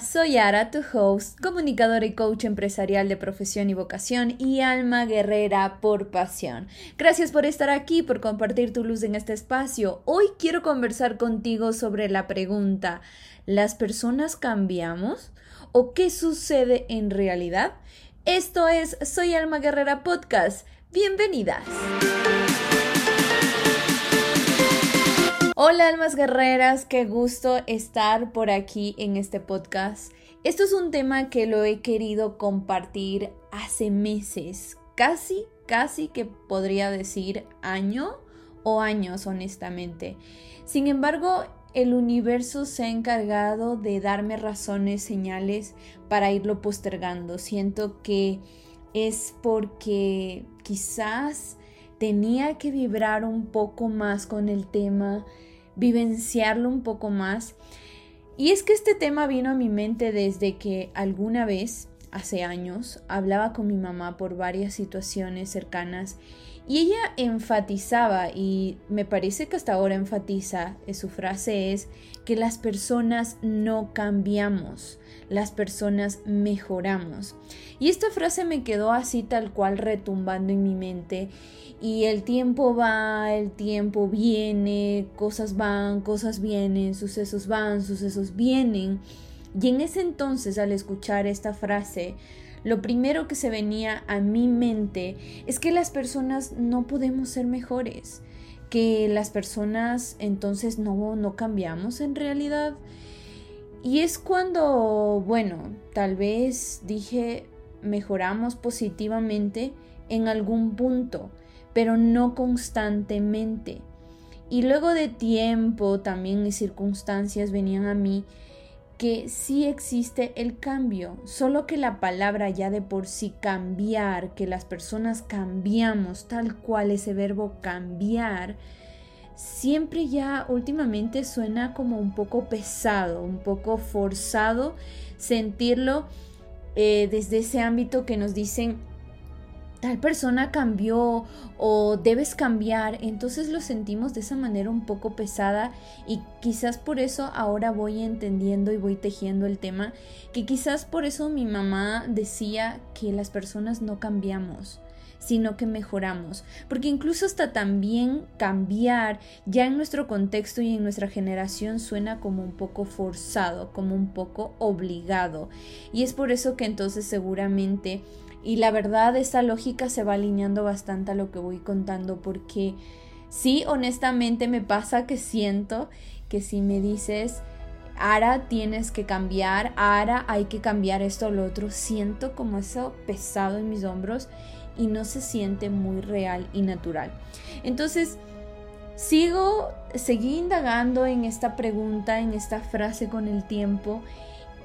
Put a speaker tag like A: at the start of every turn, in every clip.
A: Soy Ara, tu host, comunicadora y coach empresarial de profesión y vocación y alma guerrera por pasión. Gracias por estar aquí, por compartir tu luz en este espacio. Hoy quiero conversar contigo sobre la pregunta, ¿las personas cambiamos? ¿O qué sucede en realidad? Esto es Soy Alma Guerrera Podcast. Bienvenidas. Hola almas guerreras, qué gusto estar por aquí en este podcast. Esto es un tema que lo he querido compartir hace meses, casi, casi que podría decir año o años honestamente. Sin embargo, el universo se ha encargado de darme razones, señales para irlo postergando. Siento que es porque quizás tenía que vibrar un poco más con el tema, vivenciarlo un poco más. Y es que este tema vino a mi mente desde que alguna vez, hace años, hablaba con mi mamá por varias situaciones cercanas y ella enfatizaba, y me parece que hasta ahora enfatiza, eh, su frase es que las personas no cambiamos, las personas mejoramos. Y esta frase me quedó así tal cual retumbando en mi mente y el tiempo va, el tiempo viene, cosas van, cosas vienen, sucesos van, sucesos vienen. Y en ese entonces, al escuchar esta frase, lo primero que se venía a mi mente es que las personas no podemos ser mejores, que las personas entonces no, no cambiamos en realidad. Y es cuando, bueno, tal vez dije, mejoramos positivamente en algún punto pero no constantemente. Y luego de tiempo, también y circunstancias venían a mí que sí existe el cambio, solo que la palabra ya de por sí cambiar, que las personas cambiamos tal cual ese verbo cambiar, siempre ya últimamente suena como un poco pesado, un poco forzado sentirlo eh, desde ese ámbito que nos dicen tal persona cambió o debes cambiar, entonces lo sentimos de esa manera un poco pesada y quizás por eso ahora voy entendiendo y voy tejiendo el tema, que quizás por eso mi mamá decía que las personas no cambiamos sino que mejoramos, porque incluso hasta también cambiar ya en nuestro contexto y en nuestra generación suena como un poco forzado, como un poco obligado, y es por eso que entonces seguramente y la verdad, esta lógica se va alineando bastante a lo que voy contando porque sí, honestamente me pasa que siento que si me dices, Ara, tienes que cambiar, Ara, hay que cambiar esto o lo otro, siento como eso pesado en mis hombros y no se siente muy real y natural. Entonces, sigo, seguí indagando en esta pregunta, en esta frase con el tiempo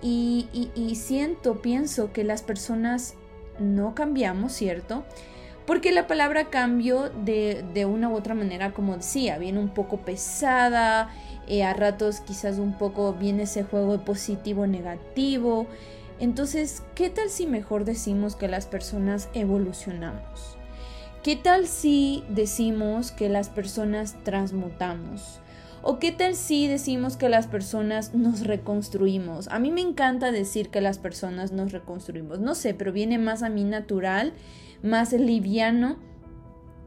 A: y, y siento, pienso que las personas no cambiamos, ¿cierto? Porque la palabra cambio de, de una u otra manera, como decía, viene un poco pesada, eh, a ratos quizás un poco viene ese juego de positivo negativo. Entonces, ¿qué tal si mejor decimos que las personas evolucionamos? ¿Qué tal si decimos que las personas transmutamos? ¿O qué tal si decimos que las personas nos reconstruimos? A mí me encanta decir que las personas nos reconstruimos. No sé, pero viene más a mí natural, más liviano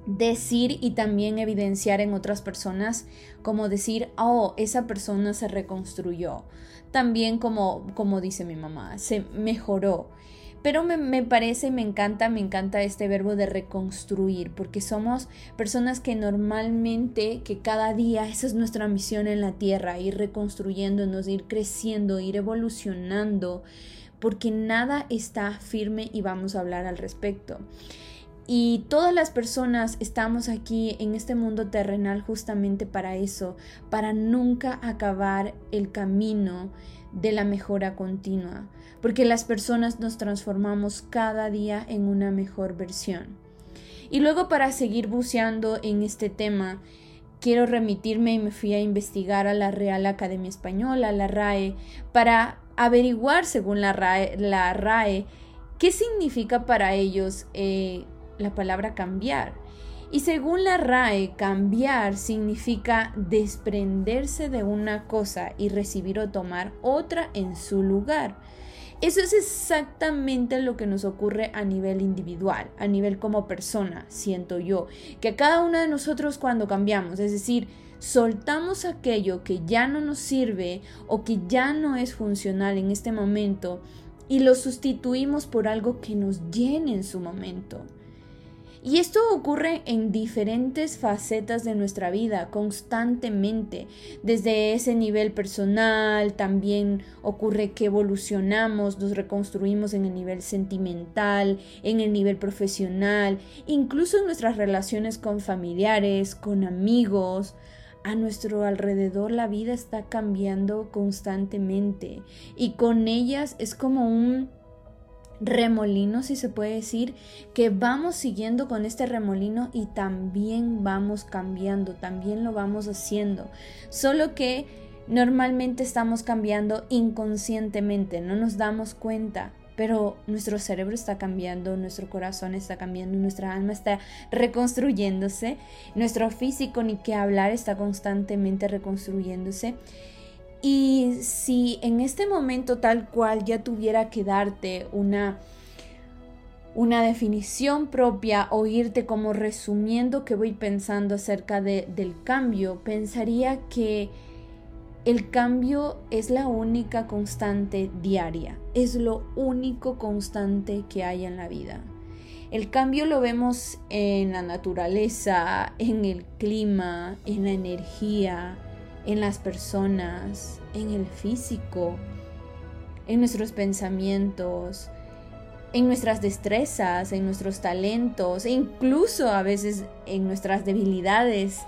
A: decir y también evidenciar en otras personas como decir, oh, esa persona se reconstruyó. También como, como dice mi mamá, se mejoró. Pero me, parece, me encanta, me encanta este verbo de reconstruir, porque somos personas que normalmente, que cada día, esa es nuestra misión en la tierra, ir reconstruyéndonos, ir creciendo, ir evolucionando, porque nada está firme y vamos a hablar al respecto. Y todas las personas estamos aquí en este mundo terrenal justamente para eso, para nunca acabar el camino de la mejora continua, porque las personas nos transformamos cada día en una mejor versión. Y luego para seguir buceando en este tema, quiero remitirme y me fui a investigar a la Real Academia Española, la RAE, para averiguar según la RAE, la RAE qué significa para ellos eh, la palabra cambiar. Y según la RAE, cambiar significa desprenderse de una cosa y recibir o tomar otra en su lugar. Eso es exactamente lo que nos ocurre a nivel individual, a nivel como persona, siento yo, que cada uno de nosotros cuando cambiamos, es decir, soltamos aquello que ya no nos sirve o que ya no es funcional en este momento y lo sustituimos por algo que nos llene en su momento. Y esto ocurre en diferentes facetas de nuestra vida constantemente. Desde ese nivel personal también ocurre que evolucionamos, nos reconstruimos en el nivel sentimental, en el nivel profesional, incluso en nuestras relaciones con familiares, con amigos. A nuestro alrededor la vida está cambiando constantemente y con ellas es como un remolino, si se puede decir, que vamos siguiendo con este remolino y también vamos cambiando, también lo vamos haciendo. Solo que normalmente estamos cambiando inconscientemente, no nos damos cuenta. Pero nuestro cerebro está cambiando, nuestro corazón está cambiando, nuestra alma está reconstruyéndose, nuestro físico, ni que hablar, está constantemente reconstruyéndose. Y si en este momento tal cual ya tuviera que darte una, una definición propia o irte como resumiendo que voy pensando acerca de, del cambio, pensaría que el cambio es la única constante diaria, es lo único constante que hay en la vida. El cambio lo vemos en la naturaleza, en el clima, en la energía, en las personas, en el físico, en nuestros pensamientos, en nuestras destrezas, en nuestros talentos e incluso a veces en nuestras debilidades.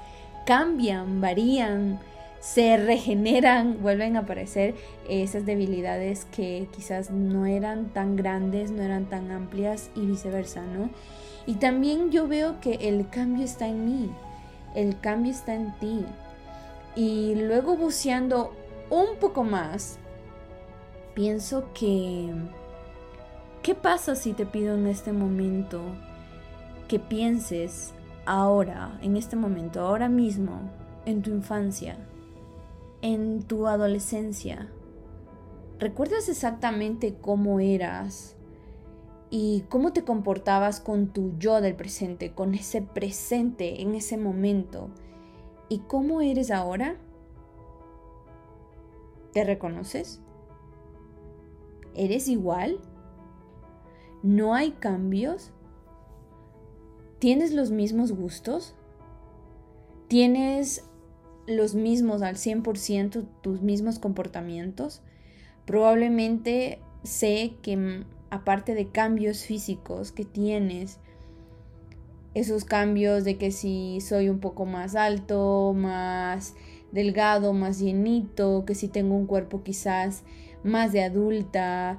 A: Cambian, varían, se regeneran, vuelven a aparecer esas debilidades que quizás no eran tan grandes, no eran tan amplias y viceversa, ¿no? Y también yo veo que el cambio está en mí, el cambio está en ti. Y luego buceando un poco más, pienso que... ¿Qué pasa si te pido en este momento que pienses ahora, en este momento, ahora mismo, en tu infancia, en tu adolescencia? ¿Recuerdas exactamente cómo eras y cómo te comportabas con tu yo del presente, con ese presente en ese momento? ¿Y cómo eres ahora? ¿Te reconoces? ¿Eres igual? ¿No hay cambios? ¿Tienes los mismos gustos? ¿Tienes los mismos al 100% tus mismos comportamientos? Probablemente sé que mm, aparte de cambios físicos que tienes, esos cambios de que si soy un poco más alto, más delgado, más llenito, que si tengo un cuerpo quizás más de adulta,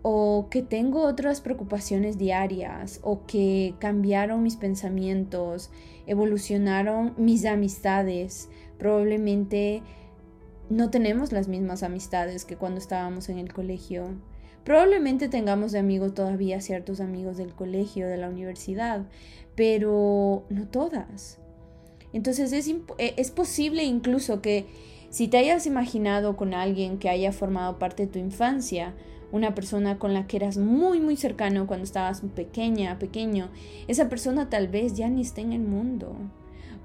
A: o que tengo otras preocupaciones diarias, o que cambiaron mis pensamientos, evolucionaron mis amistades, probablemente no tenemos las mismas amistades que cuando estábamos en el colegio. Probablemente tengamos de amigos todavía ciertos amigos del colegio, de la universidad, pero no todas. Entonces es, e, es posible incluso que si te hayas imaginado con alguien que haya formado parte de tu infancia, una persona con la que eras muy muy cercano cuando estabas pequeña, pequeño, esa persona tal vez ya ni esté en el mundo.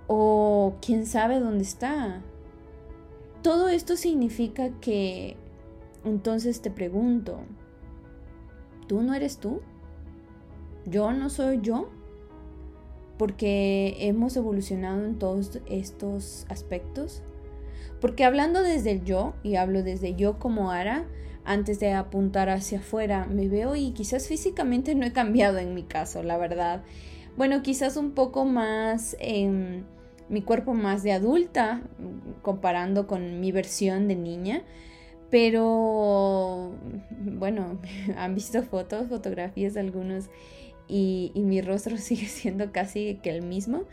A: O quién sabe dónde está. Todo esto significa que entonces te pregunto, ¿tú no eres tú? ¿Yo no soy yo? porque hemos evolucionado en todos estos aspectos. Porque hablando desde el yo, y hablo desde yo como Ara, antes de apuntar hacia afuera, me veo y quizás físicamente no he cambiado en mi caso, la verdad. Bueno, quizás un poco más, en mi cuerpo más de adulta, comparando con mi versión de niña. Pero, bueno, han visto fotos, fotografías de algunos y, mi rostro sigue siendo casi que el mismo.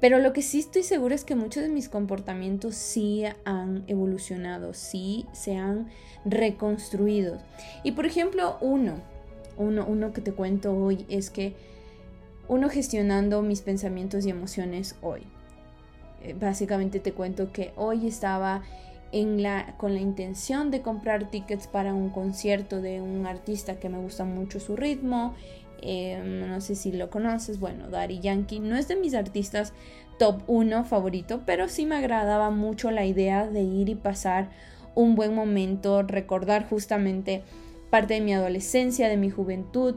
A: Pero lo que sí estoy segura es que muchos de mis comportamientos sí han evolucionado, sí se han reconstruido. Y por ejemplo, uno, uno, uno que te cuento hoy es que uno gestionando mis pensamientos y emociones hoy. Eh, básicamente te cuento que hoy estaba con la intención de comprar tickets para un concierto de un artista que me gusta mucho su ritmo. Em, no sé si lo conoces, bueno, Daddy Yankee no es de mis artistas top 1 favorito, pero sí me agradaba mucho la idea de ir y pasar un buen momento, recordar justamente parte de mi adolescencia, de mi juventud.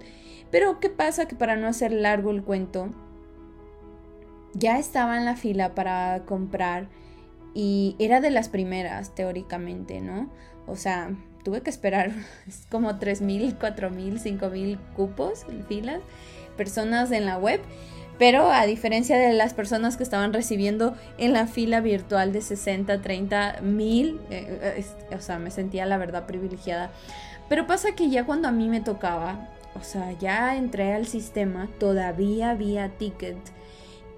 A: Pero ¿qué pasa? Que para no hacer largo el cuento, ya estaba en la fila para comprar y era de las primeras, teóricamente, ¿no? O sea, tuve que esperar como 3.000, 4.000, 5.000 cupos, filas, personas en la web. Pero a diferencia de las personas que estaban recibiendo en la fila virtual de 60, 30 mil, eh, eh, o sea, me sentía la verdad privilegiada. Pero pasa que ya cuando a mí me tocaba, o sea, ya entré al sistema, todavía había ticket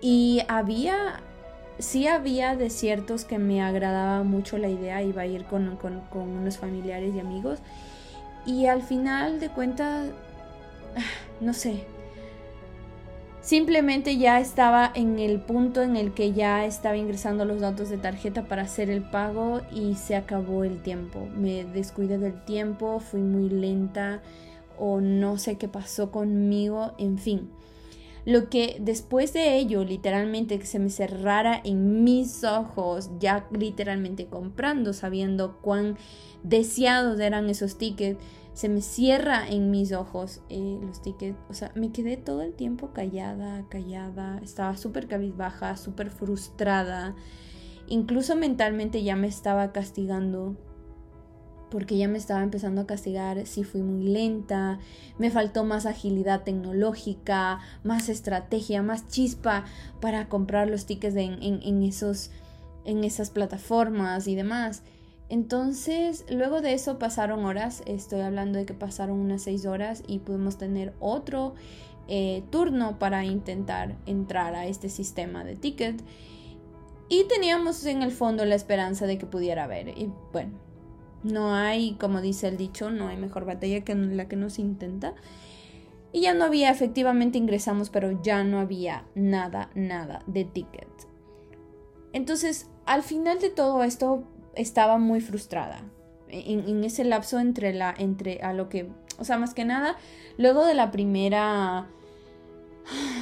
A: y había, sí había desiertos que me agradaba mucho la idea, iba a ir con, unos familiares y amigos. Y al final de cuentas, no sé, simplemente ya estaba en el punto en el que ya estaba ingresando los datos de tarjeta para hacer el pago y se acabó el tiempo. Me descuidé del tiempo, fui muy lenta o no sé qué pasó conmigo, en fin. Lo que después de ello, literalmente que se me cerrara en mis ojos, ya literalmente comprando, sabiendo cuán deseados eran esos tickets, se me cierra en mis ojos eh, los tickets. O sea, me quedé todo el tiempo callada, callada, estaba súper cabizbaja, súper frustrada. Incluso mentalmente ya me estaba castigando porque ya me estaba empezando a castigar si fui muy lenta, me faltó más agilidad tecnológica, más estrategia, más chispa para comprar los tickets en, esos, en esas plataformas y demás. Entonces, luego de eso pasaron horas, estoy hablando de que pasaron unas seis horas y pudimos tener otro eh, turno para intentar entrar a este sistema de ticket. Y teníamos en el fondo la esperanza de que pudiera haber. Y bueno, no hay, como dice el dicho, no hay mejor batalla que la que no se intenta. Y ya no había, efectivamente ingresamos, pero ya no había nada, nada de ticket. Entonces, al final de todo esto, estaba muy frustrada. En, ese lapso entre la, entre a lo que, o sea, más que nada, luego de la primera,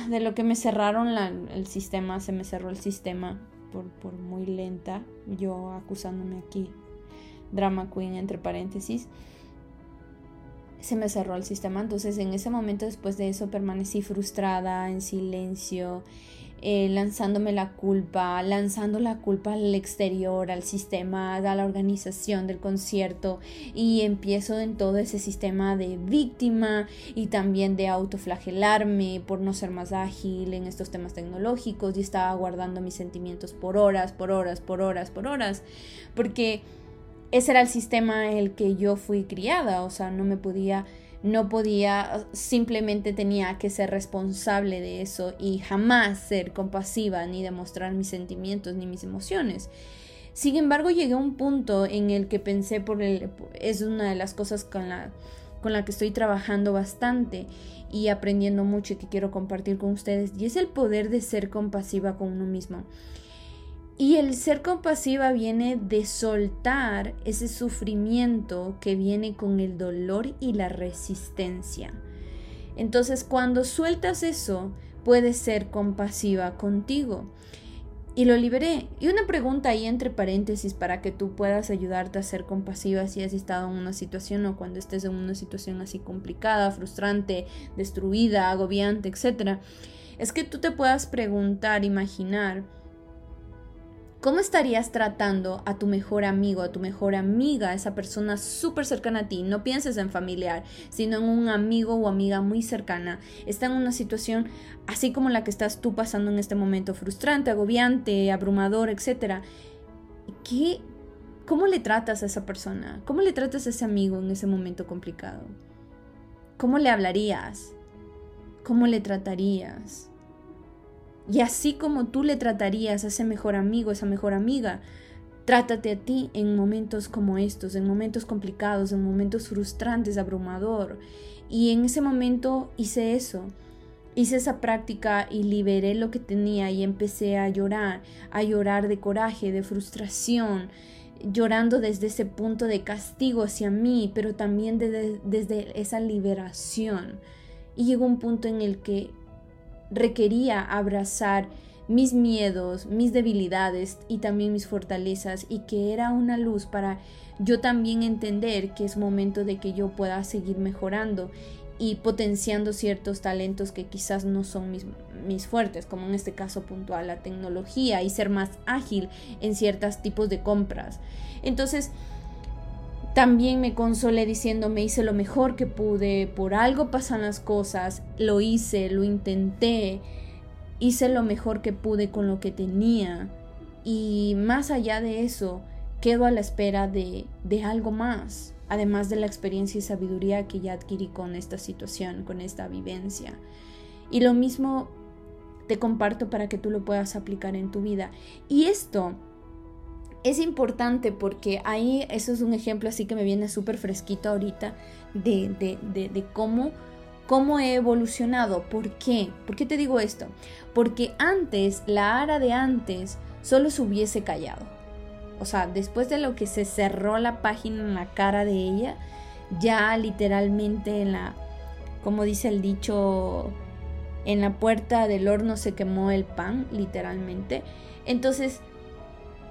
A: de lo que me cerraron el sistema, se me cerró el sistema por, por muy lenta, yo acusándome aquí drama queen entre paréntesis, se me cerró el sistema. Entonces en ese momento después de eso permanecí frustrada, en silencio, eh, lanzándome la culpa, lanzando la culpa al exterior, al sistema, a la organización del concierto. Y empiezo en todo ese sistema de víctima y también de autoflagelarme por no ser más ágil en estos temas tecnológicos. Y estaba guardando mis sentimientos por horas, por horas, por horas, por horas, porque ese era el sistema en el que yo fui criada, o sea, no me podía, no podía, simplemente tenía que ser responsable de eso y jamás ser compasiva ni demostrar mis sentimientos ni mis emociones. Sin embargo, llegué a un punto en el que pensé por el, es una de las cosas con la, con la que estoy trabajando bastante y aprendiendo mucho y que quiero compartir con ustedes, y es el poder de ser compasiva con uno mismo. Y el ser compasiva viene de soltar ese sufrimiento que viene con el dolor y la resistencia. Entonces cuando sueltas eso, puedes ser compasiva contigo. Y lo liberé. Y una pregunta ahí entre paréntesis para que tú puedas ayudarte a ser compasiva si has estado en una situación o cuando estés en una situación así complicada, frustrante, destruida, agobiante, etc. Es que tú te puedas preguntar, imaginar, ¿Cómo estarías tratando a tu mejor amigo, a tu mejor amiga, esa persona súper cercana a ti? No pienses en familiar, sino en un amigo o amiga muy cercana. Está en una situación así como la que estás tú pasando en este momento, frustrante, agobiante, abrumador, etc. ¿Qué, ¿Cómo le tratas a esa persona? ¿Cómo le tratas a ese amigo en ese momento complicado? ¿Cómo le hablarías? ¿Cómo le tratarías? Y así como tú le tratarías a ese mejor amigo, esa mejor amiga, trátate a ti en momentos como estos, en momentos complicados, en momentos frustrantes, abrumador. Y en ese momento hice eso. hice esa práctica y liberé lo que tenía y empecé a llorar, a llorar de coraje, de frustración, llorando desde ese punto de castigo hacia mí, pero también desde esa liberación. Y llegó un punto en el que requería abrazar mis miedos, mis debilidades y también mis fortalezas y que era una luz para yo también entender que es momento de que yo pueda seguir mejorando y potenciando ciertos talentos que quizás no son mis, mis fuertes, como en este caso puntual la tecnología y ser más ágil en ciertos tipos de compras. Entonces, también me consolé diciendo me hice lo mejor que pude, por algo pasan las cosas, lo hice, lo intenté, hice lo mejor que pude con lo que tenía y más allá de eso, quedo a la espera de, de algo más además de la experiencia y sabiduría que ya adquirí con esta situación, con esta vivencia. Y lo mismo te comparto para que tú lo puedas aplicar en tu vida. Y esto es importante porque ahí eso es un ejemplo así que me viene súper fresquito ahorita de, de, de, cómo, cómo he evolucionado. ¿Por qué? ¿Por qué te digo esto? Porque antes, la Ara de antes, solo se hubiese callado o sea, después de lo que se cerró la página en la cara de ella, ya literalmente en la, como dice el dicho, en la puerta del horno se quemó el pan, literalmente. Entonces,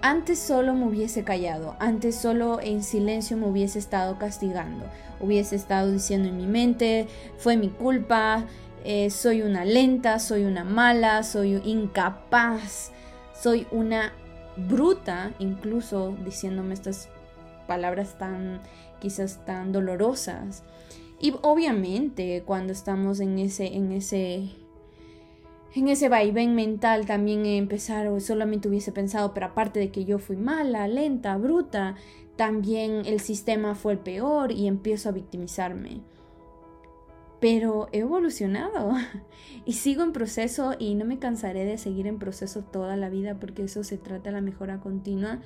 A: antes solo me hubiese callado, antes solo en silencio me hubiese estado castigando, hubiese estado diciendo en mi mente, fue mi culpa, eh, soy una lenta, soy una mala, soy incapaz, soy una bruta, incluso diciéndome estas palabras tan quizás tan dolorosas. Y obviamente cuando estamos en ese en ese en ese vaivén mental también empezar solamente hubiese pensado, pero aparte de que yo fui mala, lenta, bruta, también el sistema fue el peor y empiezo a victimizarme. Pero he evolucionado y sigo en proceso y no me cansaré de seguir en proceso toda la vida porque eso se trata de la mejora continua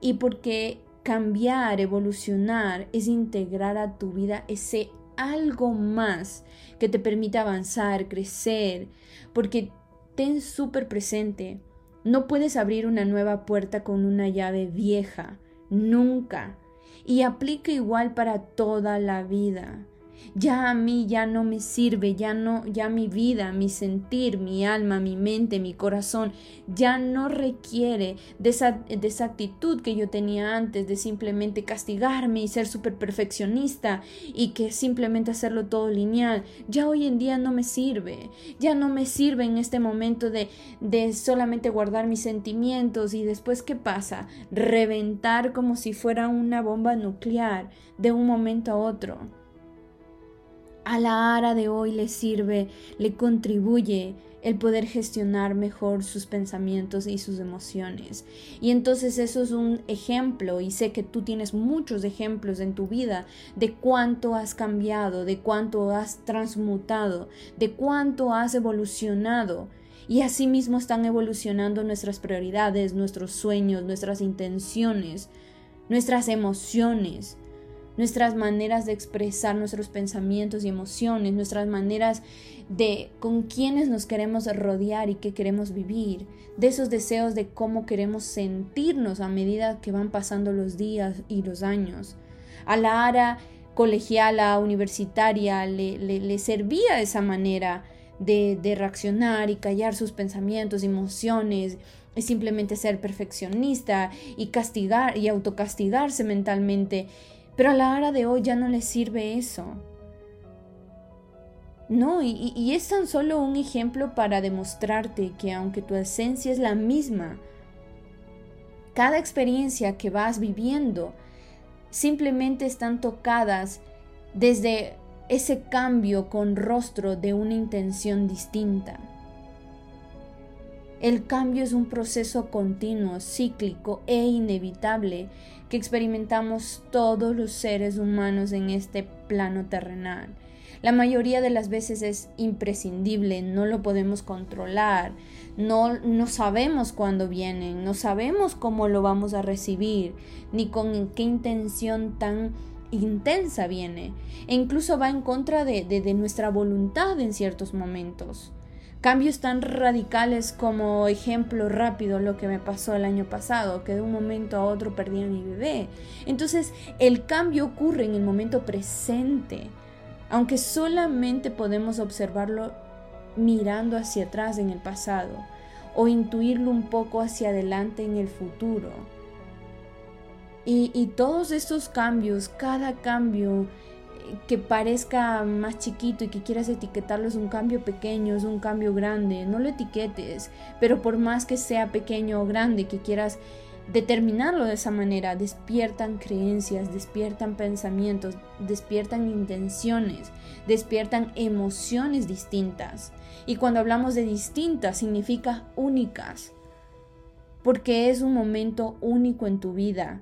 A: y porque cambiar, evolucionar es integrar a tu vida ese algo más que te permita avanzar, crecer, porque ten súper presente, no puedes abrir una nueva puerta con una llave vieja, nunca. Y aplica igual para toda la vida ya a mí ya no me sirve, ya no, ya mi vida, mi sentir, mi alma, mi mente, mi corazón, ya no requiere de esa, de esa actitud que yo tenía antes, de simplemente castigarme y ser súper perfeccionista y que simplemente hacerlo todo lineal. Ya hoy en día no me sirve, ya no me sirve en este momento de, de solamente guardar mis sentimientos y después ¿qué pasa? Reventar como si fuera una bomba nuclear de un momento a otro a la ara de hoy le sirve, le contribuye el poder gestionar mejor sus pensamientos y sus emociones. Y entonces eso es un ejemplo y sé que tú tienes muchos ejemplos en tu vida de cuánto has cambiado, de cuánto has transmutado, de cuánto has evolucionado. Y asimismo están evolucionando nuestras prioridades, nuestros sueños, nuestras intenciones, nuestras emociones nuestras maneras de expresar nuestros pensamientos y emociones, nuestras maneras de con quiénes nos queremos rodear y qué queremos vivir, de esos deseos de cómo queremos sentirnos a medida que van pasando los días y los años. A la ara colegiala, universitaria, le, le, servía esa manera de, de reaccionar y callar sus pensamientos emociones es simplemente ser perfeccionista y castigar y autocastigarse mentalmente pero a la hora de hoy ya no le sirve eso. No, y, y, es tan solo un ejemplo para demostrarte que aunque tu esencia es la misma, cada experiencia que vas viviendo simplemente están tocadas desde ese cambio con rostro de una intención distinta. El cambio es un proceso continuo, cíclico e inevitable que experimentamos todos los seres humanos en este plano terrenal. La mayoría de las veces es imprescindible, no lo podemos controlar, no, no sabemos cuándo vienen, no sabemos cómo lo vamos a recibir, ni con qué intención tan intensa viene e incluso va en contra de, de, nuestra voluntad en ciertos momentos. Cambios tan radicales como ejemplo rápido lo que me pasó el año pasado, que de un momento a otro perdí a mi bebé. Entonces el cambio ocurre en el momento presente, aunque solamente podemos observarlo mirando hacia atrás en el pasado o intuirlo un poco hacia adelante en el futuro. Y, todos estos cambios, cada cambio que parezca más chiquito y que quieras etiquetarlo es un cambio pequeño, es un cambio grande, no lo etiquetes, pero por más que sea pequeño o grande que quieras determinarlo de esa manera, despiertan creencias, despiertan pensamientos, despiertan intenciones, despiertan emociones distintas. Y cuando hablamos de distintas significa únicas, porque es un momento único en tu vida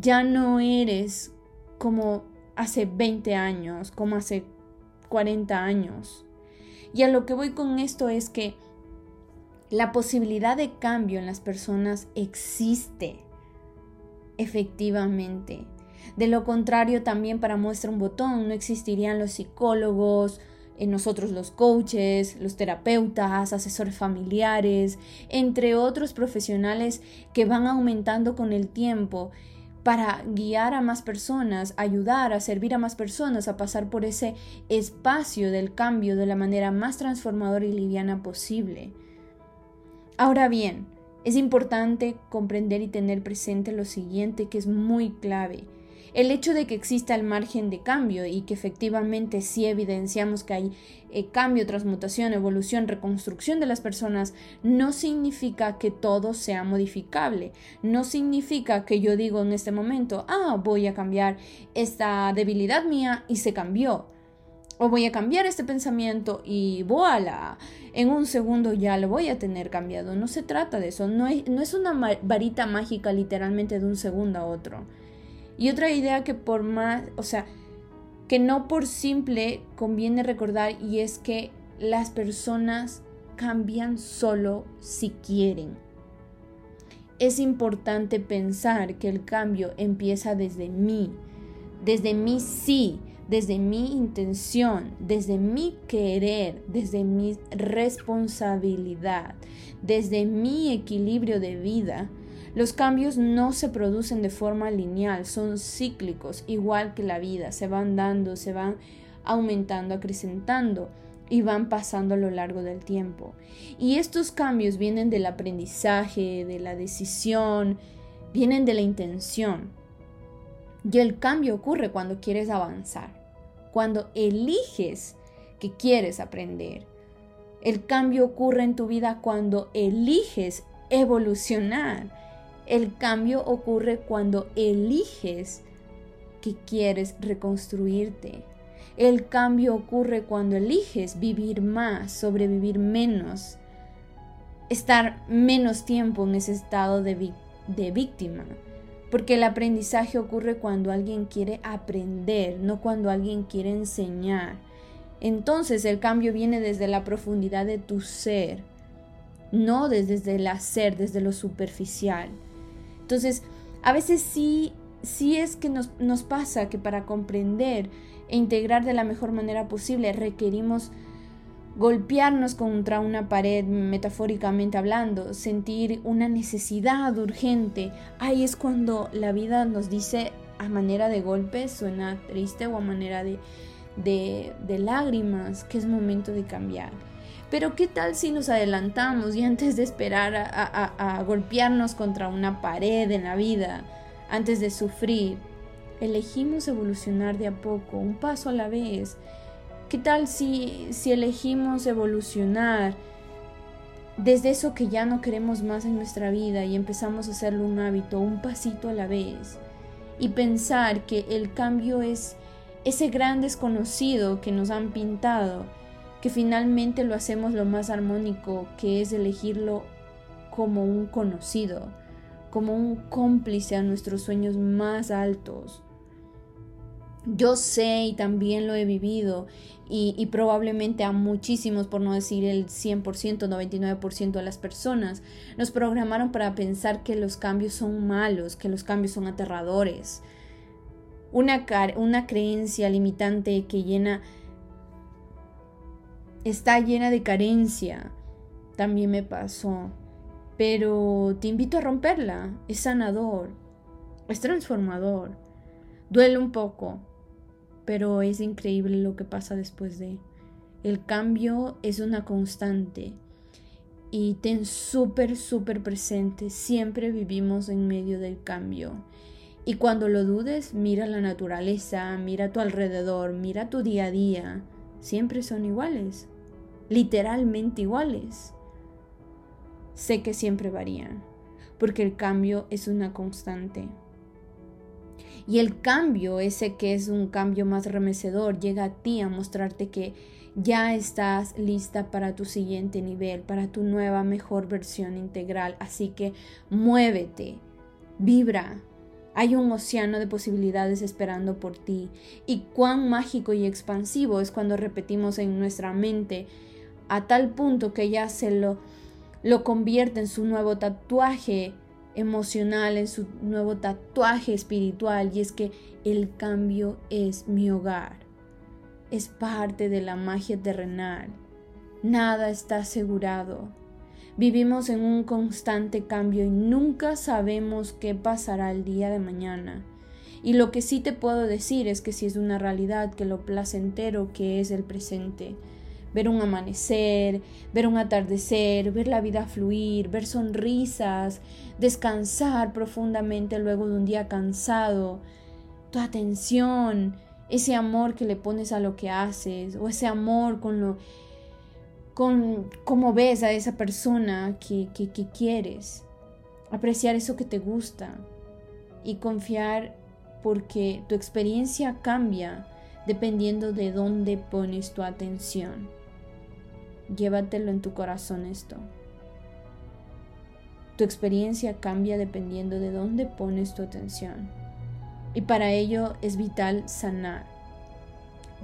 A: ya no eres como hace 20 años, como hace 40 años. Y a lo que voy con esto es que la posibilidad de cambio en las personas existe, efectivamente. De lo contrario, también para muestra un botón, no existirían los psicólogos, en nosotros los coaches, los terapeutas, asesores familiares, entre otros profesionales que van aumentando con el tiempo para guiar a más personas, ayudar a servir a más personas a pasar por ese espacio del cambio de la manera más transformadora y liviana posible. Ahora bien, es importante comprender y tener presente lo siguiente que es muy clave. El hecho de que exista el margen de cambio y que efectivamente sí evidenciamos que hay eh, cambio, transmutación, evolución, reconstrucción de las personas, no significa que todo sea modificable. No significa que yo digo en este momento, ah, voy a cambiar esta debilidad mía y se cambió. O voy a cambiar este pensamiento y voilà, en un segundo ya lo voy a tener cambiado. No se trata de eso, no es, no es una varita mágica literalmente de un segundo a otro. Y otra idea que por más, o sea, que no por simple conviene recordar y es que las personas cambian solo si quieren. Es importante pensar que el cambio empieza desde mí, desde mí sí, desde mi intención, desde mi querer, desde mi responsabilidad, desde mi equilibrio de vida los cambios no se producen de forma lineal, son cíclicos, igual que la vida, se van dando, se van aumentando, acrecentando y van pasando a lo largo del tiempo. Y estos cambios vienen del aprendizaje, de la decisión, vienen de la intención. Y el cambio ocurre cuando quieres avanzar, cuando eliges que quieres aprender. El cambio ocurre en tu vida cuando eliges evolucionar el cambio ocurre cuando eliges que quieres reconstruirte. El cambio ocurre cuando eliges vivir más, sobrevivir menos, estar menos tiempo en ese estado de, víctima. Porque el aprendizaje ocurre cuando alguien quiere aprender, no cuando alguien quiere enseñar. Entonces el cambio viene desde la profundidad de tu ser, no desde el hacer, desde lo superficial. Entonces, a veces sí, sí es que nos, nos pasa que para comprender e integrar de la mejor manera posible requerimos golpearnos contra una pared, metafóricamente hablando, sentir una necesidad urgente. Ahí es cuando la vida nos dice a manera de golpe, suena triste o a manera de, de, de lágrimas, que es momento de cambiar. Pero ¿qué tal si nos adelantamos y antes de esperar a, golpearnos contra una pared en la vida, antes de sufrir, elegimos evolucionar de a poco, un paso a la vez? ¿Qué tal si, si elegimos evolucionar desde eso que ya no queremos más en nuestra vida y empezamos a hacerlo un hábito, un pasito a la vez? Y pensar que el cambio es ese gran desconocido que nos han pintado que finalmente lo hacemos lo más armónico, que es elegirlo como un conocido, como un cómplice a nuestros sueños más altos. Yo sé y también lo he vivido y, probablemente a muchísimos, por no decir el 100%, 99% de las personas, nos programaron para pensar que los cambios son malos, que los cambios son aterradores. una, una creencia limitante que llena, está llena de carencia. También me pasó. Pero te invito a romperla. Es sanador. Es transformador. Duele un poco. Pero es increíble lo que pasa después de. El cambio es una constante. Y ten súper, súper presente. Siempre vivimos en medio del cambio. Y cuando lo dudes, mira la naturaleza, mira tu alrededor, mira tu día a día. Siempre son iguales, literalmente iguales. Sé que siempre varían, porque el cambio es una constante. Y el cambio, ese que es un cambio más remecedor, llega a ti a mostrarte que ya estás lista para tu siguiente nivel, para tu nueva mejor versión integral. Así que muévete, vibra, hay un océano de posibilidades esperando por ti. Y cuán mágico y expansivo es cuando repetimos en nuestra mente a tal punto que ya se lo, lo convierte en su nuevo tatuaje emocional, en su nuevo tatuaje espiritual. Y es que el cambio es mi hogar. Es parte de la magia terrenal. Nada está asegurado Vivimos en un constante cambio y nunca sabemos qué pasará el día de mañana. Y lo que sí te puedo decir es que si es una realidad que lo placentero que es el presente, ver un amanecer, ver un atardecer, ver la vida fluir, ver sonrisas, descansar profundamente luego de un día cansado, tu atención, ese amor que le pones a lo que haces o ese amor con lo con cómo ves a esa persona que, que, que quieres, apreciar eso que te gusta y confiar porque tu experiencia cambia dependiendo de dónde pones tu atención. Llévatelo en tu corazón esto. Tu experiencia cambia dependiendo de dónde pones tu atención. Y para ello es vital sanar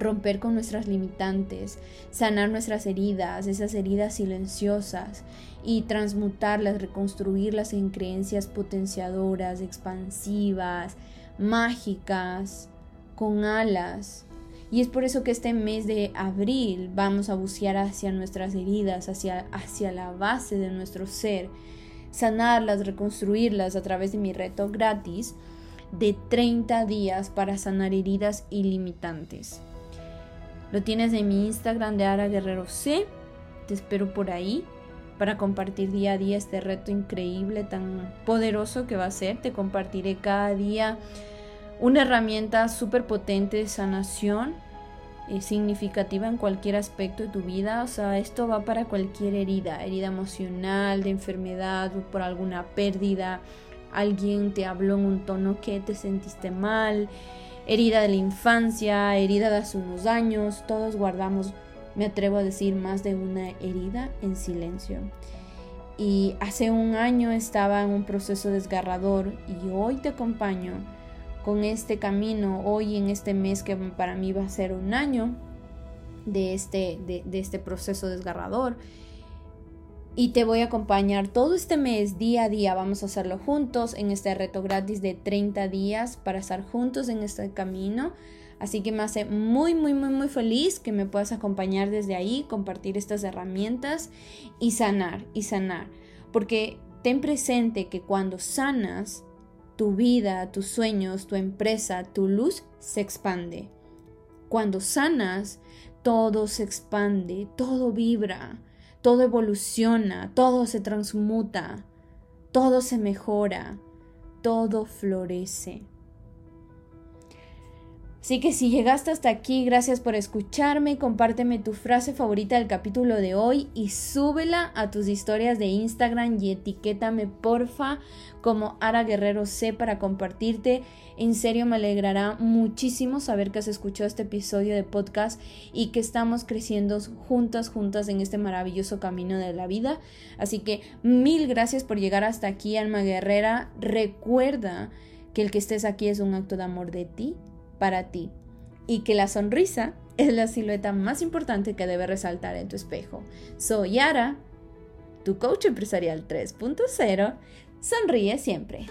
A: romper con nuestras limitantes, sanar nuestras heridas, esas heridas silenciosas y transmutarlas, reconstruirlas en creencias potenciadoras, expansivas, mágicas, con alas. Y es por eso que este mes de abril vamos a bucear hacia nuestras heridas, hacia, hacia la base de nuestro ser, sanarlas, reconstruirlas a través de mi reto gratis de 30 días para sanar heridas ilimitantes. Lo tienes en mi Instagram de Ara Guerrero C. Te espero por ahí para compartir día a día este reto increíble, tan poderoso que va a ser. Te compartiré cada día una herramienta súper potente de sanación, eh, significativa en cualquier aspecto de tu vida. O sea, esto va para cualquier herida, herida emocional, de enfermedad, por alguna pérdida. Alguien te habló en un tono que te sentiste mal herida de la infancia, herida de hace unos años, todos guardamos, me atrevo a decir, más de una herida en silencio. Y hace un año estaba en un proceso desgarrador y hoy te acompaño con este camino, hoy en este mes que para mí va a ser un año de este, de, este proceso desgarrador y te voy a acompañar todo este mes, día a día. Vamos a hacerlo juntos en este reto gratis de 30 días para estar juntos en este camino. Así que me hace muy, muy, muy, muy feliz que me puedas acompañar desde ahí, compartir estas herramientas y sanar, y sanar. Porque ten presente que cuando sanas, tu vida, tus sueños, tu empresa, tu luz se expande. Cuando sanas, todo se expande, todo vibra todo evoluciona, todo se transmuta, todo se mejora, todo florece. Así que si llegaste hasta aquí, gracias por escucharme, compárteme tu frase favorita del capítulo de hoy y súbela a tus historias de Instagram y etiquétame porfa como Ara Guerrero C para compartirte. En serio me alegrará muchísimo saber que has escuchado este episodio de podcast y que estamos creciendo juntas, juntas en este maravilloso camino de la vida. Así que mil gracias por llegar hasta aquí, alma guerrera. Recuerda que el que estés aquí es un acto de amor de ti para ti y que la sonrisa es la silueta más importante que debe resaltar en tu espejo. Soy Yara, tu coach empresarial 3.0. Sonríe siempre.